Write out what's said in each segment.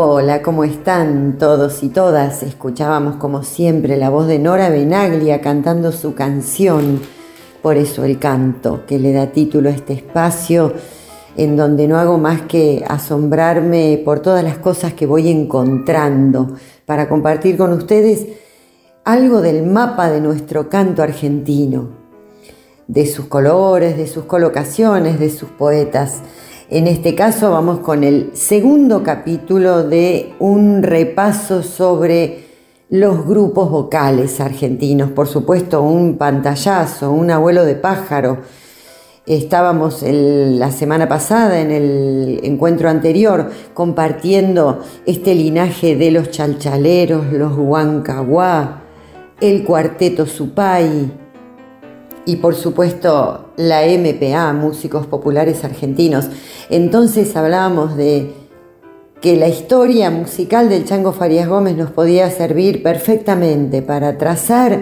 Hola, ¿cómo están todos y todas? Escuchábamos como siempre la voz de Nora Benaglia cantando su canción, por eso el canto, que le da título a este espacio en donde no hago más que asombrarme por todas las cosas que voy encontrando para compartir con ustedes algo del mapa de nuestro canto argentino, de sus colores, de sus colocaciones, de sus poetas. En este caso vamos con el segundo capítulo de un repaso sobre los grupos vocales argentinos. Por supuesto, un pantallazo, un abuelo de pájaro. Estábamos la semana pasada en el encuentro anterior compartiendo este linaje de los chalchaleros, los huancahuá, el cuarteto Supay, y por supuesto la MPA, Músicos Populares Argentinos. Entonces hablábamos de que la historia musical del Chango Farías Gómez nos podía servir perfectamente para trazar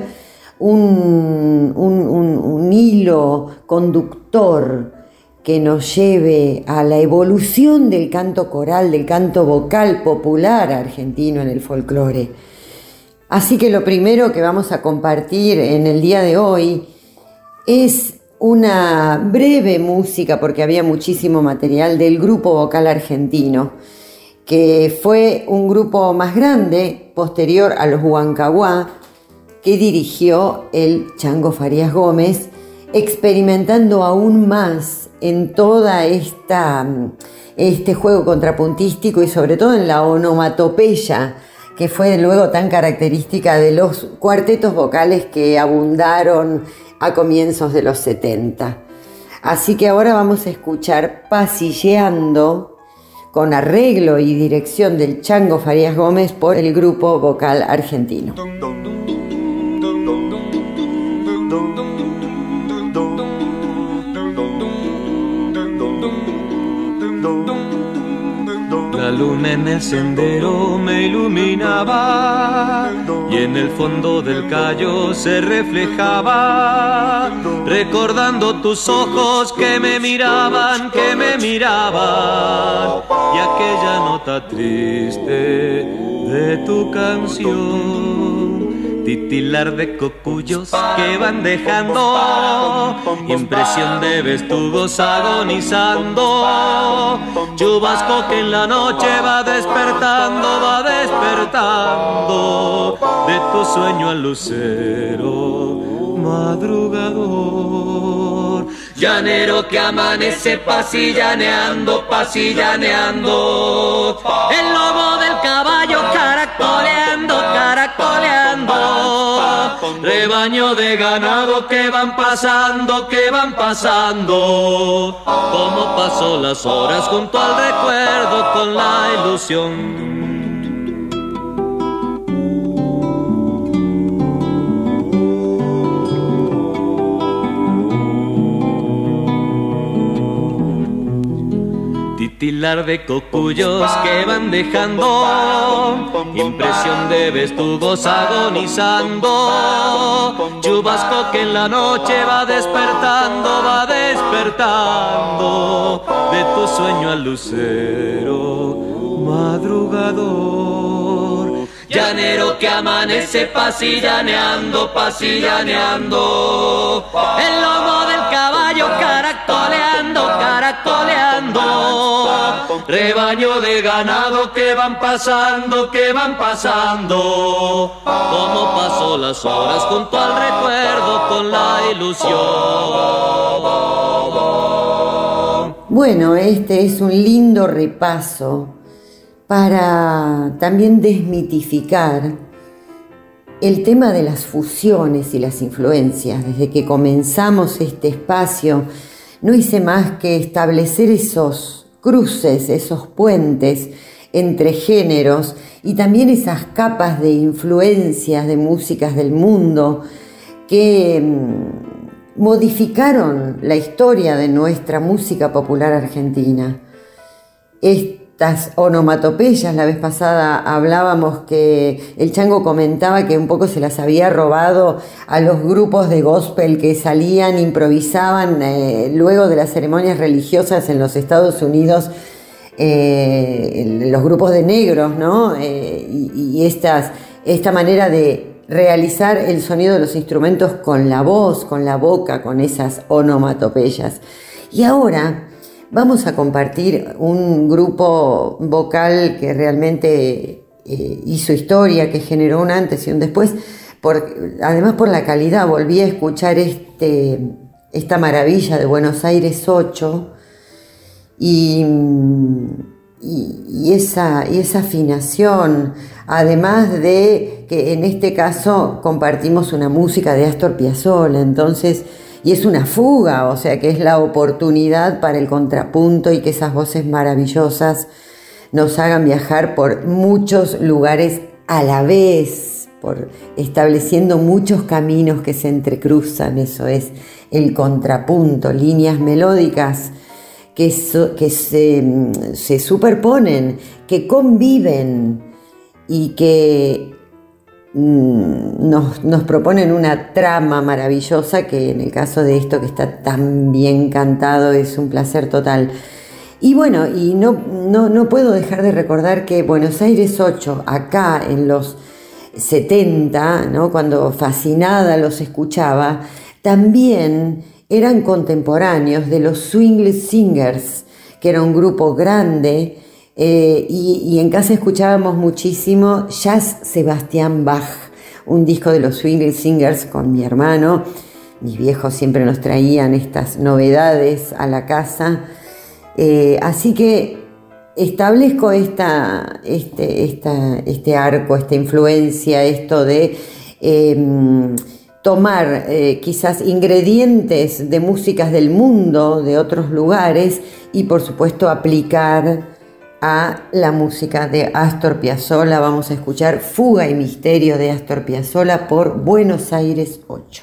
un, un- hilo conductor que nos lleve a la evolución del canto coral, del canto vocal popular argentino en el folclore. Así que lo primero que vamos a compartir en el día de hoy es una breve música, porque había muchísimo material del grupo vocal argentino, que fue un grupo más grande, posterior a los Huancahuá, que dirigió el Chango Farías Gómez, experimentando aún más en toda esta este juego contrapuntístico y sobre todo en la onomatopeya que fue luego tan característica de los cuartetos vocales que abundaron a comienzos de los 70. Así que ahora vamos a escuchar Pasilleando con arreglo y dirección del Chango Farías Gómez por el grupo vocal argentino. Luna en el sendero me iluminaba y en el fondo del callo se reflejaba, recordando tus ojos que me miraban, que me miraban, y aquella nota triste de tu canción. Titilar de cocuyos que van dejando impresión de vestugos agonizando. Chubasco que en la noche va despertando, va despertando de tu sueño al lucero madrugador. Llanero que amanece pasillaneando, pasillaneando. El lobo del caballo caracoleando, caracoleando. Rebaño de ganado que van pasando, que van pasando. Como pasó las horas junto al recuerdo con la ilusión. Titilar de cocuyos que van dejando impresión de vestugos agonizando. Chubasco que en la noche va despertando, va despertando de tu sueño al lucero madrugador. Llanero que amanece pasillaneando, pasillaneando. El lomo del caballo caracoleando, caracoleando. Rebaño de ganado que van pasando, que van pasando. Como pasó las horas junto al recuerdo con la ilusión. Bueno, este es un lindo repaso para también desmitificar el tema de las fusiones y las influencias. Desde que comenzamos este espacio, no hice más que establecer esos cruces, esos puentes entre géneros y también esas capas de influencias de músicas del mundo que mm, modificaron la historia de nuestra música popular argentina. Estas onomatopeyas, la vez pasada hablábamos que el chango comentaba que un poco se las había robado a los grupos de gospel que salían, improvisaban eh, luego de las ceremonias religiosas en los Estados Unidos eh, los grupos de negros, ¿no? Eh, y, estas, esta manera de realizar el sonido de los instrumentos con la voz, con la boca, con esas onomatopeyas. Y ahora vamos a compartir un grupo vocal que realmente eh, hizo historia, que generó un antes y un después. además por la calidad, volví a escuchar este, esta maravilla de Buenos Aires 8 y, esa, esa afinación, además de que en este caso compartimos una música de Astor Piazzolla, entonces, y es una fuga, o sea que es la oportunidad para el contrapunto y que esas voces maravillosas nos hagan viajar por muchos lugares a la vez, por estableciendo muchos caminos que se entrecruzan, eso es el contrapunto, líneas melódicas que, se, superponen, que conviven y que nos, nos, proponen una trama maravillosa que en el caso de esto que está tan bien cantado es un placer total. Y bueno, y no, no, no puedo dejar de recordar que Buenos Aires 8, acá en los 70, ¿no? cuando fascinada los escuchaba, también eran contemporáneos de los Swingless Singers, que era un grupo grande, eh, y, en casa escuchábamos muchísimo Jazz Sebastián Bach, un disco de los Swingless Singers con mi hermano. Mis viejos siempre nos traían estas novedades a la casa. Eh, así que establezco esta, este, este arco, esta influencia, esto de em, tomar eh, quizás ingredientes de músicas del mundo, de otros lugares, y por supuesto aplicar a la música de Astor Piazzolla. Vamos a escuchar Fuga y Misterio de Astor Piazzolla por Buenos Aires 8.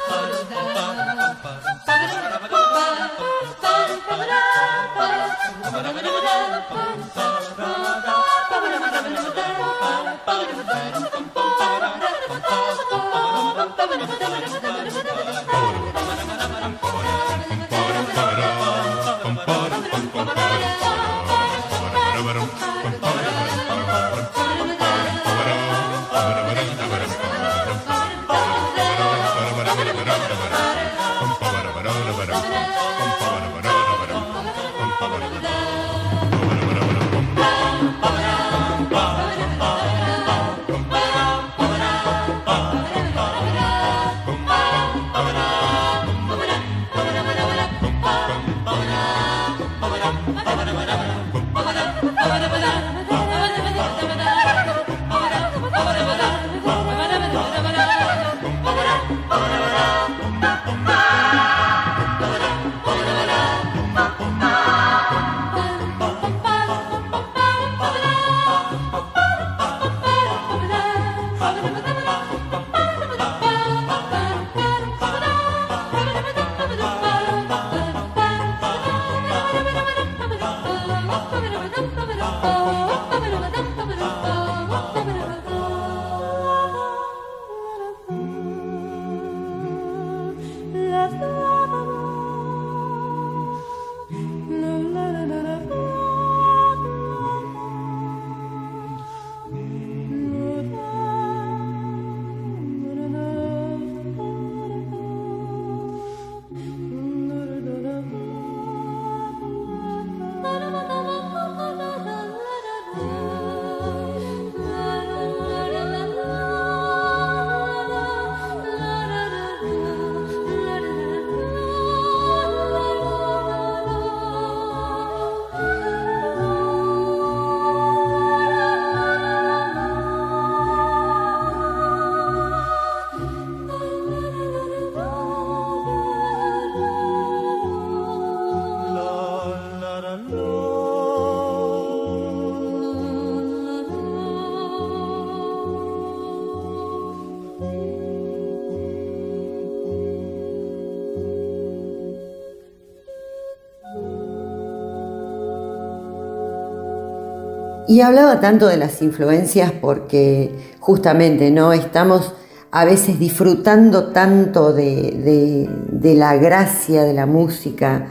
Y hablaba tanto de las influencias porque justamente no estamos a veces disfrutando tanto de, la gracia de la música,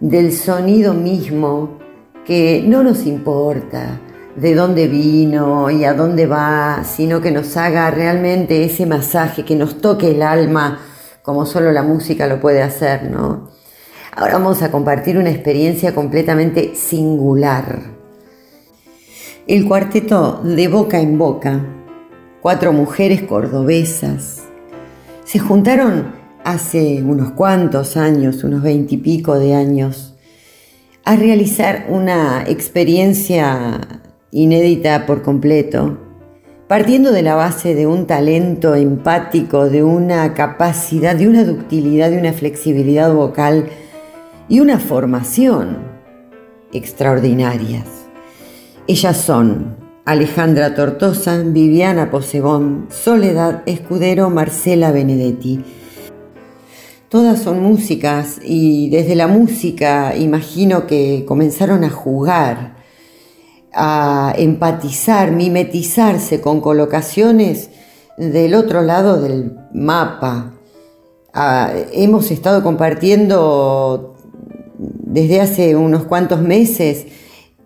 del sonido mismo, que no nos importa de dónde vino y a dónde va, sino que nos haga realmente ese masaje, que nos toque el alma como solo la música lo puede hacer, ¿no? Ahora vamos a compartir una experiencia completamente singular. El cuarteto de boca en boca, cuatro mujeres cordobesas, se juntaron hace unos cuantos años, unos veintipico de años, a realizar una experiencia inédita por completo, partiendo de la base de un talento empático, de una capacidad, de una ductilidad, de una flexibilidad vocal y una formación extraordinarias. Ellas son Alejandra Tortosa, Viviana Posebón, Soledad Escudero, Marcela Benedetti. Todas son músicas y desde la música imagino que comenzaron a jugar, a empatizar, mimetizarse con colocaciones del otro lado del mapa. Ah, hemos estado compartiendo desde hace unos cuantos meses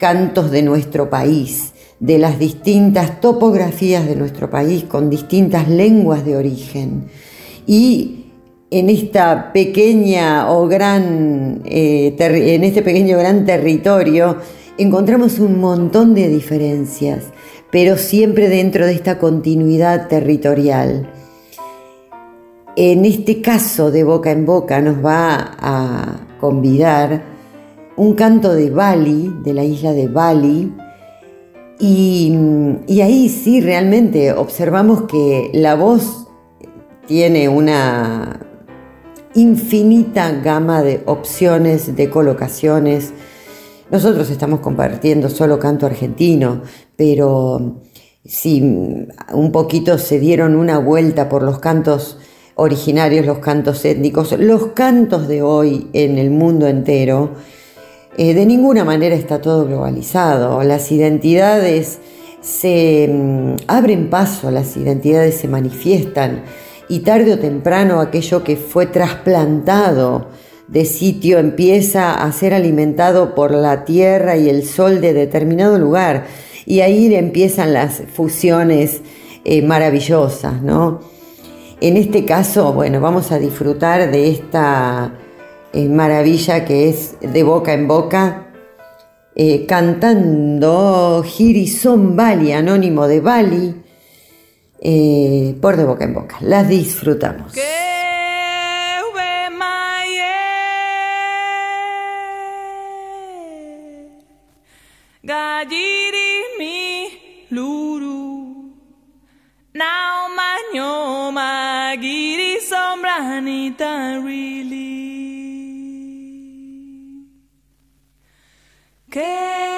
cantos de nuestro país, de las distintas topografías de nuestro país con distintas lenguas de origen. Y en esta pequeña o gran, eh, en este pequeño gran territorio encontramos un montón de diferencias, pero siempre dentro de esta continuidad territorial. En este caso de boca en boca nos va a convidar un canto de Bali, de la isla de Bali, y, ahí sí realmente observamos que la voz tiene una infinita gama de opciones, de colocaciones. Nosotros estamos compartiendo solo canto argentino, pero si un poquito se dieron una vuelta por los cantos originarios, los cantos étnicos, los cantos de hoy en el mundo entero, eh, de ninguna manera está todo globalizado. Las identidades se mm, abren paso, las identidades se manifiestan y tarde o temprano aquello que fue trasplantado de sitio empieza a ser alimentado por la tierra y el sol de determinado lugar y ahí empiezan las fusiones eh, maravillosas, ¿no? En este caso, bueno, vamos a disfrutar de esta eh, maravilla que es de boca en boca, eh, cantando Girison Bali, anónimo de Bali, eh, por de boca en boca. Las disfrutamos. luru Now giri Que Que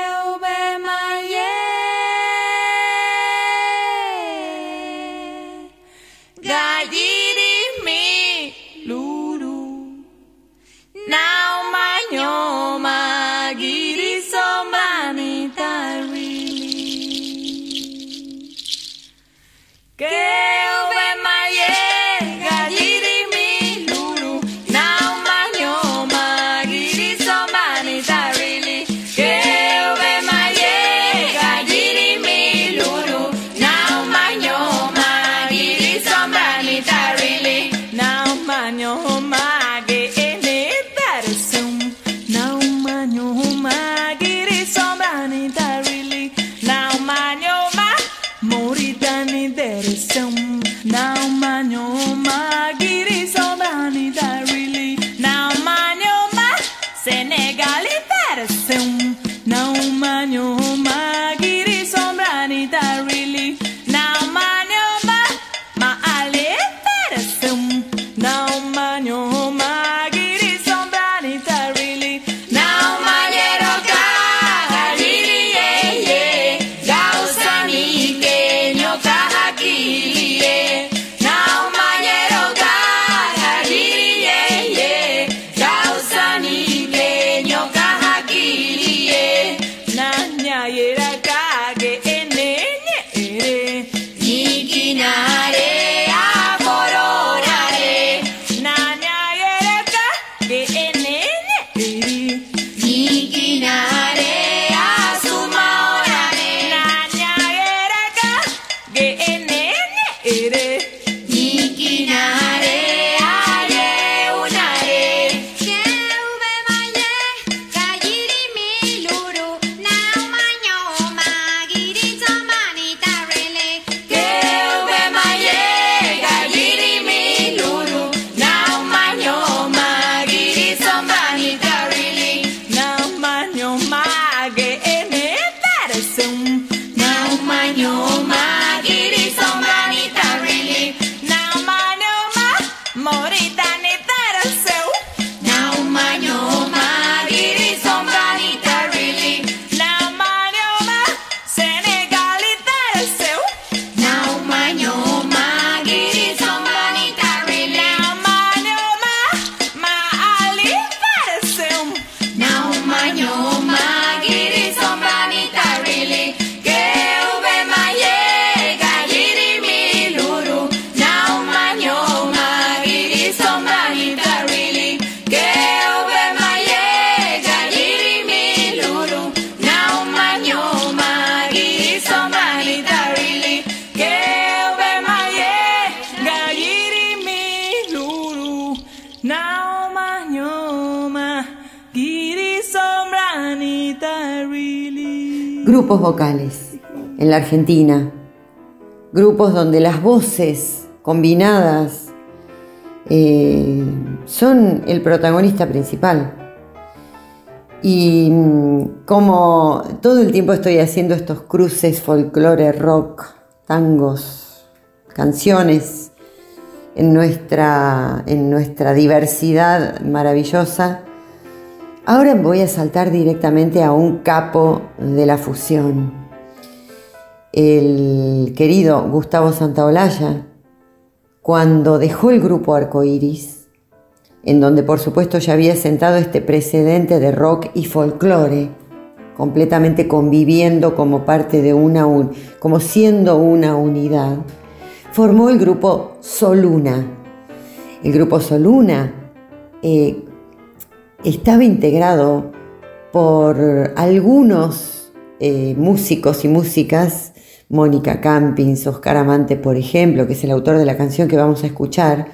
Grupos vocales en la Argentina, grupos donde las voces combinadas eh, son el protagonista principal. Y mm, como todo el tiempo estoy haciendo estos cruces folclore, rock, tangos, canciones, en nuestra, en nuestra diversidad maravillosa, Ahora voy a saltar directamente a un capo de la fusión, el querido Gustavo Santaolalla, cuando dejó el grupo Arcoiris, en donde por supuesto ya había sentado este precedente de rock y folclore, completamente conviviendo como parte de una, como siendo una unidad, formó el grupo Soluna. El grupo Soluna eh, estaba integrado por algunos eh, músicos y músicas, Mónica Campins, Oscar Amante, por ejemplo, que es el autor de la canción que vamos a escuchar,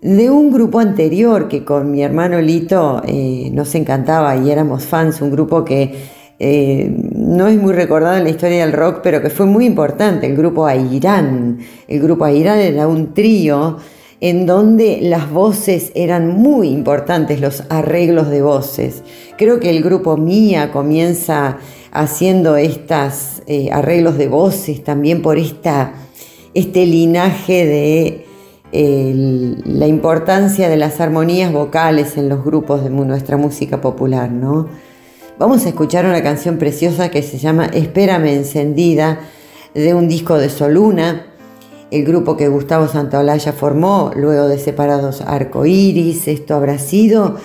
de un grupo anterior que con mi hermano Lito eh, nos encantaba y éramos fans, un grupo que eh, no es muy recordado en la historia del rock, pero que fue muy importante, el grupo Airán. El grupo Airán era un trío en donde las voces eran muy importantes, los arreglos de voces. Creo que el grupo Mía comienza haciendo estos eh, arreglos de voces también por esta, este linaje de la importancia de las armonías vocales en los grupos de nuestra música popular, ¿no? Vamos a escuchar una canción preciosa que se llama Espérame encendida de un disco de Soluna el grupo que Gustavo Santaolalla formó luego de separados Arco Iris. Esto habrá sido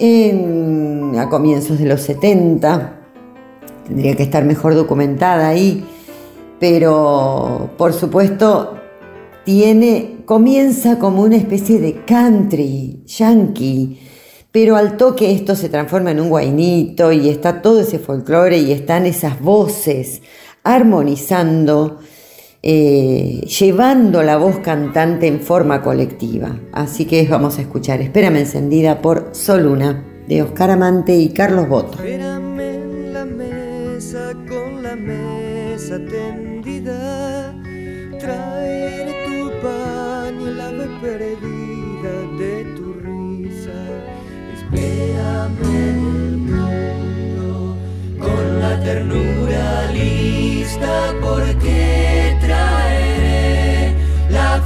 a comienzos de los 70. Tendría que estar mejor documentada ahí. Pero por supuesto tiene, comienza como una especie de country, yankee, pero al toque esto se transforma en un guainito y está todo ese folclore y están esas voces armonizando eh, llevando la voz cantante en forma colectiva. Así que vamos a escuchar Espérame encendida por Soluna de Oscar Amante y Carlos Boto. Espérame en la mesa con la mesa tendida, traeré tu paño la ave perdida de tu risa. Espérame el mundo con la ternura lista porque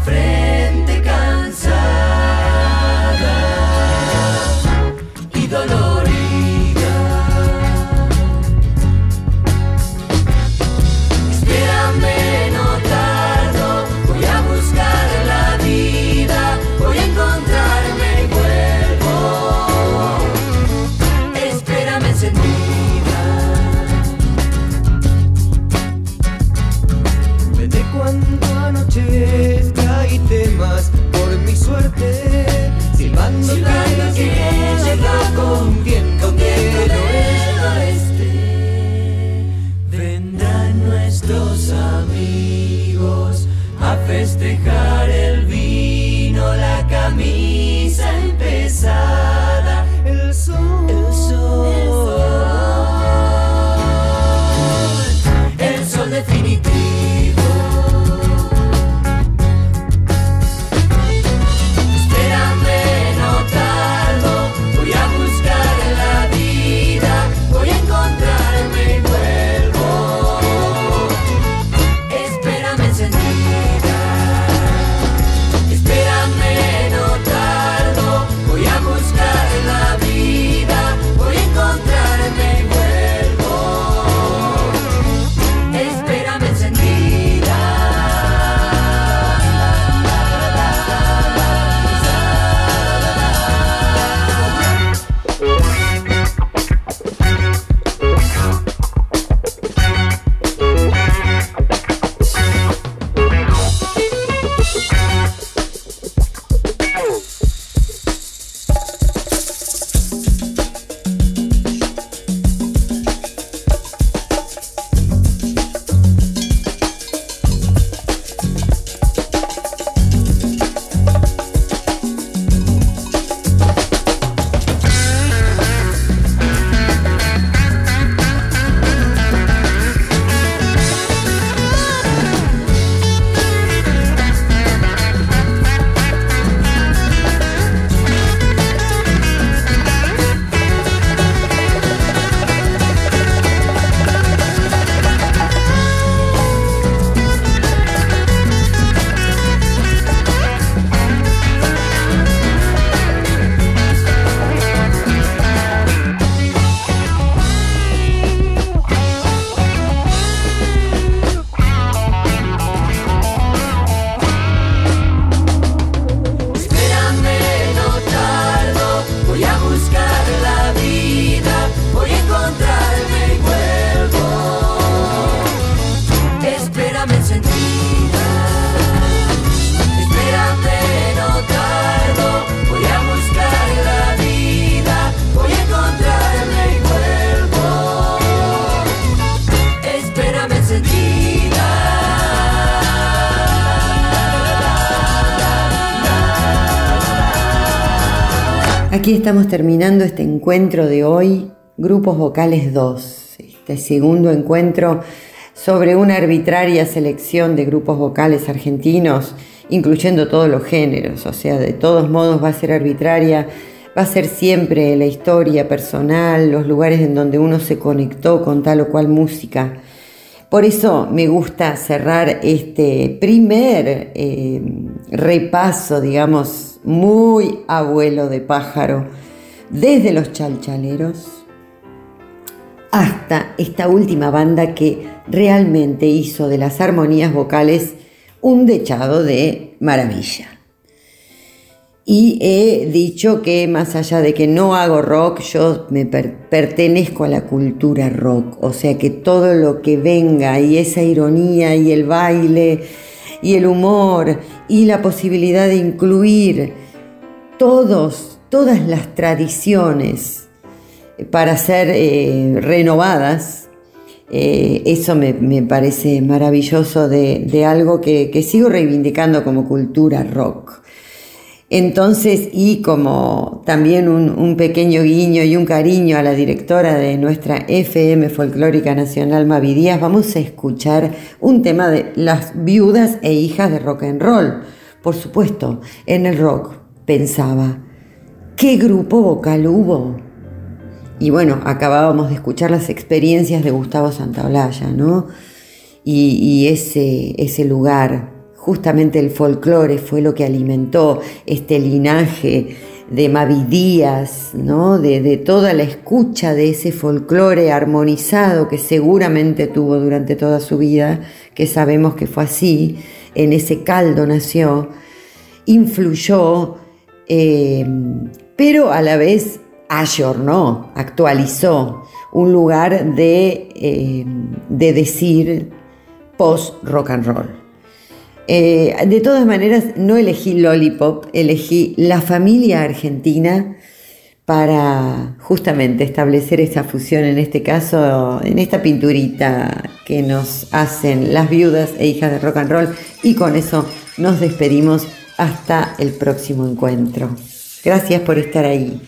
frente cansada Aquí estamos terminando este encuentro de hoy, Grupos Vocales 2, este segundo encuentro sobre una arbitraria selección de grupos vocales argentinos, incluyendo todos los géneros, o sea, de todos modos va a ser arbitraria, va a ser siempre la historia personal, los lugares en donde uno se conectó con tal o cual música. Por eso me gusta cerrar este primer eh, repaso, digamos, muy abuelo de pájaro, desde los chalchaleros hasta esta última banda que realmente hizo de las armonías vocales un dechado de maravilla. Y he dicho que más allá de que no hago rock, yo me pertenezco a la cultura rock. O sea que todo lo que venga y esa ironía y el baile y el humor y la posibilidad de incluir todos, todas las tradiciones para ser eh, renovadas, eh, eso me, parece maravilloso de, algo que, sigo reivindicando como cultura rock. Entonces, y como también un, pequeño guiño y un cariño a la directora de nuestra FM Folclórica Nacional, Mavi Díaz, vamos a escuchar un tema de las viudas e hijas de rock and roll. Por supuesto, en el rock pensaba, ¿qué grupo vocal hubo? Y bueno, acabábamos de escuchar las experiencias de Gustavo Santaolalla, ¿no? Y, ese, ese lugar, justamente el folclore fue lo que alimentó este linaje de Mavidías, ¿no? De, toda la escucha de ese folclore armonizado que seguramente tuvo durante toda su vida, que sabemos que fue así, en ese caldo nació, influyó, eh, pero a la vez ayornó, actualizó un lugar de, eh, de decir post rock and roll. Eh, de todas maneras, no elegí Lollipop, elegí la familia argentina para justamente establecer esta fusión, en este caso, en esta pinturita que nos hacen las viudas e hijas de rock and roll. Y con eso nos despedimos hasta el próximo encuentro. Gracias por estar ahí.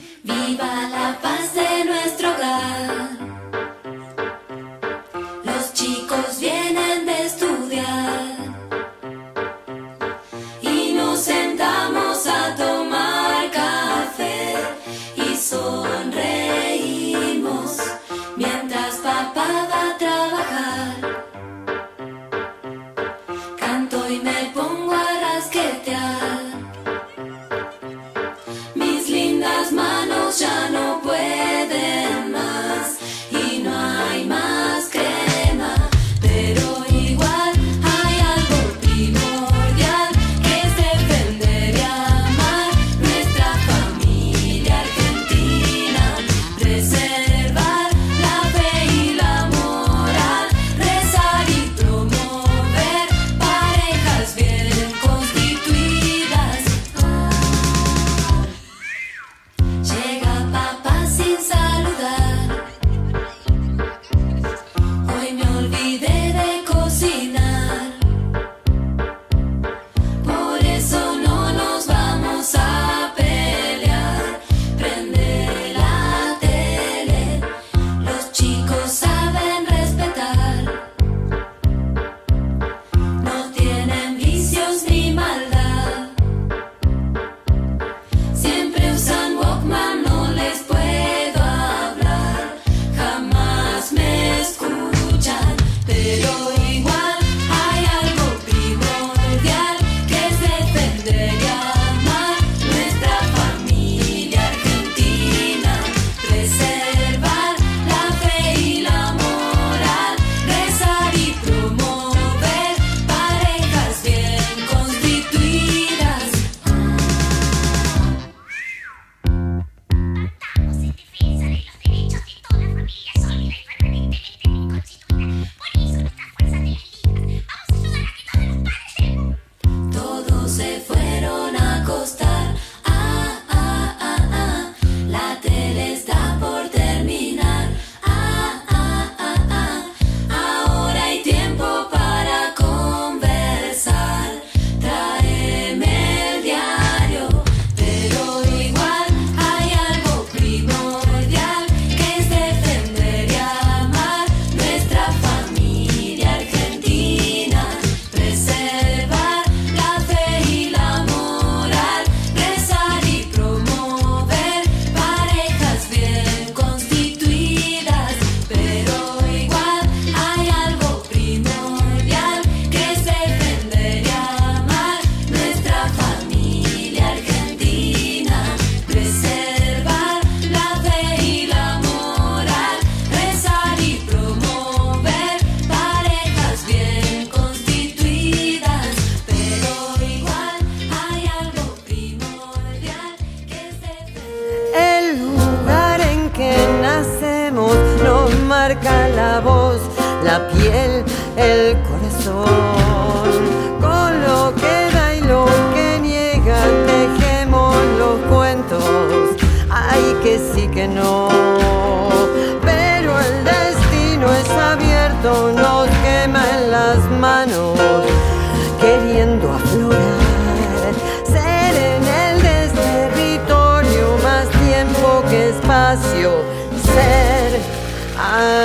Marca la voz, la piel, el corazón. Con lo que da y lo que niega, tejemos los cuentos. Ay, que sí que no. Pero el destino es abierto, nos quema en las manos,